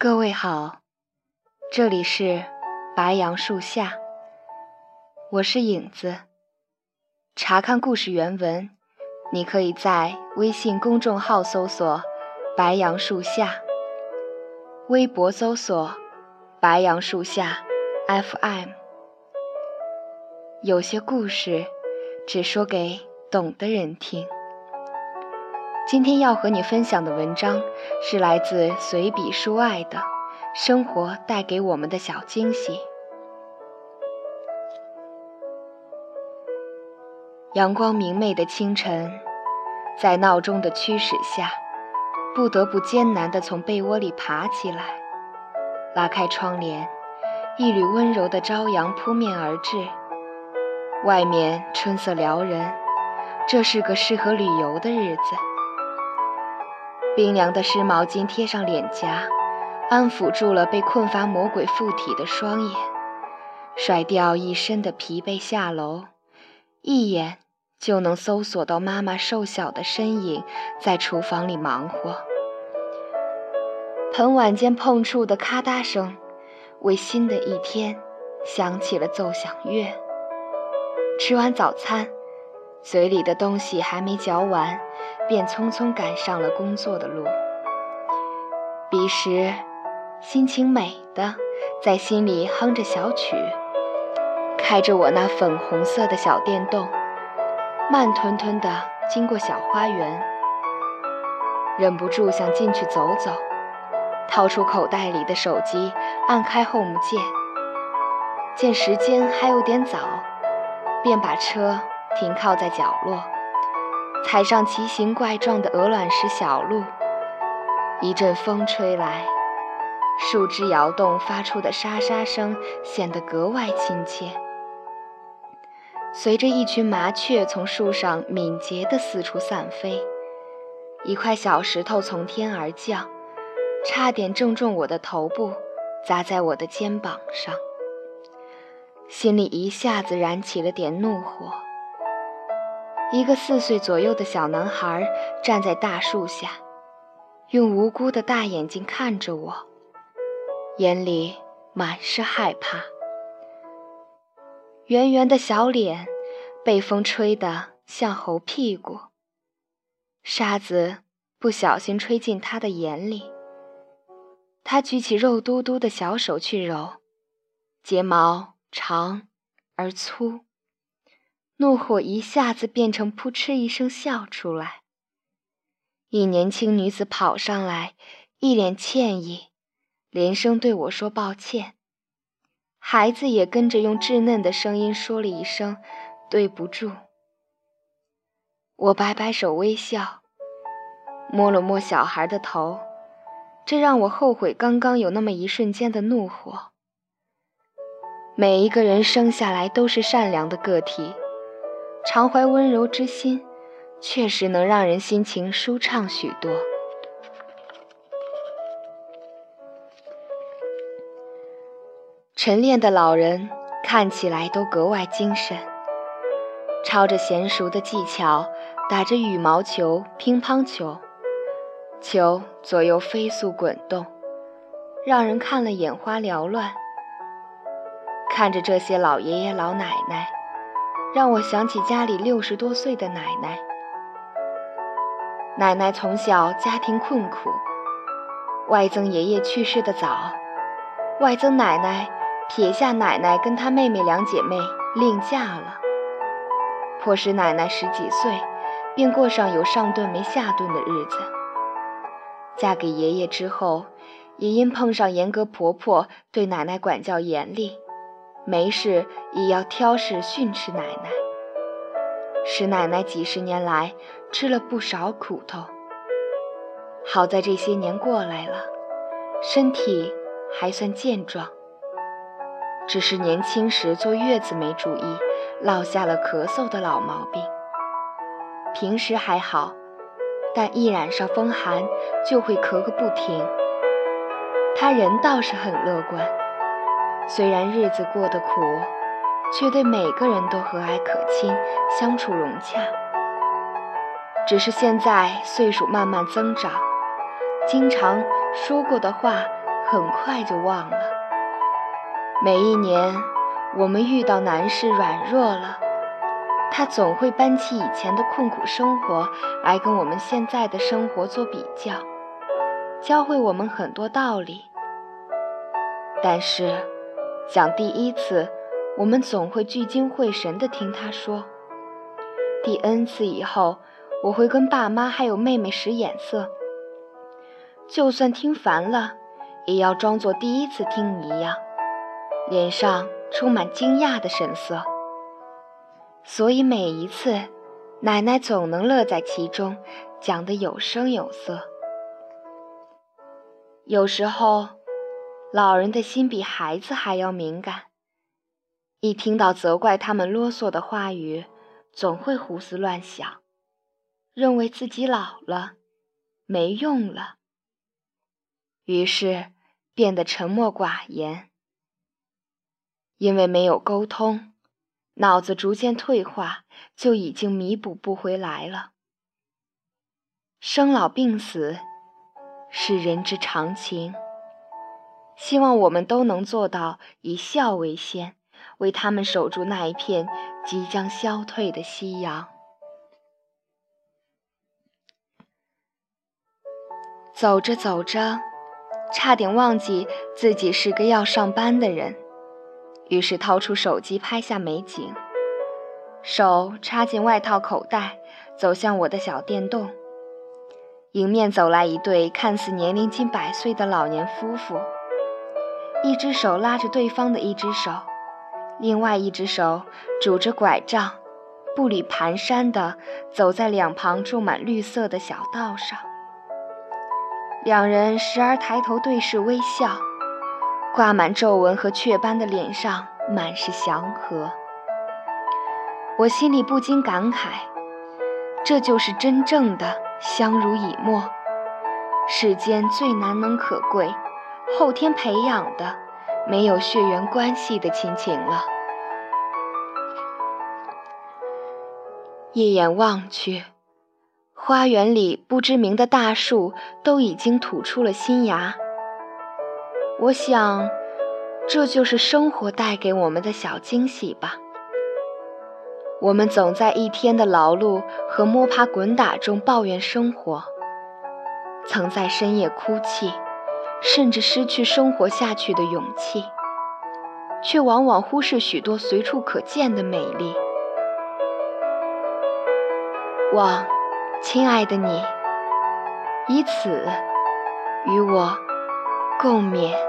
各位好，这里是白杨树下，我是影子。查看故事原文，你可以在微信公众号搜索“白杨树下”，微博搜索“白杨树下 FM”。有些故事只说给懂的人听。今天要和你分享的文章是来自随笔书爱的《生活带给我们的小惊喜》。阳光明媚的清晨，在闹钟的驱使下，不得不艰难地从被窝里爬起来，拉开窗帘，一缕温柔的朝阳扑面而至。外面春色撩人，这是个适合旅游的日子。冰凉的湿毛巾贴上脸颊，安抚住了被困乏魔鬼附体的双眼。甩掉一身的疲惫，下楼，一眼就能搜索到妈妈瘦小的身影在厨房里忙活。盆碗间碰触的咔嗒声，为新的一天响起了奏响乐。吃完早餐，嘴里的东西还没嚼完。便匆匆赶上了工作的路。彼时，心情美的，在心里哼着小曲，开着我那粉红色的小电动，慢吞吞地经过小花园，忍不住想进去走走，掏出口袋里的手机，按开 home 键，见时间还有点早，便把车停靠在角落。踩上奇形怪状的鹅卵石小路，一阵风吹来，树枝摇动发出的沙沙声显得格外亲切。随着一群麻雀从树上敏捷地四处散飞，一块小石头从天而降，差点正中我的头部，砸在我的肩膀上，心里一下子燃起了点怒火。一个四岁左右的小男孩站在大树下，用无辜的大眼睛看着我，眼里满是害怕。圆圆的小脸被风吹得像猴屁股，沙子不小心吹进他的眼里。他举起肉嘟嘟的小手去揉，睫毛长而粗。怒火一下子变成扑哧一声笑出来。一年轻女子跑上来，一脸歉意，连声对我说抱歉。孩子也跟着用稚嫩的声音说了一声对不住。我摆摆手微笑，摸了摸小孩的头，这让我后悔刚刚有那么一瞬间的怒火。每一个人生下来都是善良的个体。常怀温柔之心，确实能让人心情舒畅许多。晨练的老人看起来都格外精神，抄着娴熟的技巧打着羽毛球、乒乓球，球左右飞速滚动，让人看了眼花缭乱。看着这些老爷爷老奶奶。让我想起家里六十多岁的奶奶。奶奶从小家庭困苦，外曾爷爷去世的早，外曾奶奶撇下奶奶跟她妹妹两姐妹另嫁了，迫使奶奶十几岁便过上有上顿没下顿的日子。嫁给爷爷之后，也因碰上严格婆婆对奶奶管教严厉。没事也要挑食训斥奶奶，使奶奶几十年来吃了不少苦头。好在这些年过来了，身体还算健壮，只是年轻时坐月子没注意，落下了咳嗽的老毛病。平时还好，但一染上风寒就会咳个不停。他人倒是很乐观。虽然日子过得苦，却对每个人都和蔼可亲，相处融洽。只是现在岁数慢慢增长，经常说过的话很快就忘了。每一年，我们遇到难事软弱了，他总会搬起以前的困苦生活来跟我们现在的生活做比较，教会我们很多道理。但是，讲第一次，我们总会聚精会神地听他说；第 n 次以后，我会跟爸妈还有妹妹使眼色。就算听烦了，也要装作第一次听一样，脸上充满惊讶的神色。所以每一次，奶奶总能乐在其中，讲得有声有色。有时候，老人的心比孩子还要敏感，一听到责怪他们啰嗦的话语，总会胡思乱想，认为自己老了，没用了。于是变得沉默寡言，因为没有沟通，脑子逐渐退化，就已经弥补不回来了。生老病死是人之常情，希望我们都能做到以孝为先，为他们守住那一片即将消退的夕阳。走着走着。差点忘记自己是个要上班的人，于是掏出手机拍下美景，手插进外套口袋，走向我的小电动。迎面走来一对看似年龄近百岁的老年夫妇，一只手拉着对方的一只手，另外一只手拄着拐杖，步履蹒跚地走在两旁种满绿色的小道上。两人时而抬头对视微笑，挂满皱纹和雀斑的脸上满是祥和。我心里不禁感慨：这就是真正的相濡以沫，世间最难能可贵、后天培养的、没有血缘关系的亲情了。一眼望去。花园里不知名的大树都已经吐出了新芽。我想，这就是生活带给我们的小惊喜吧。我们总在一天的劳碌和摸爬滚打中抱怨生活，曾在深夜哭泣，甚至失去生活下去的勇气，却往往忽视许多随处可见的美丽。望。亲爱的你，以此与我共勉。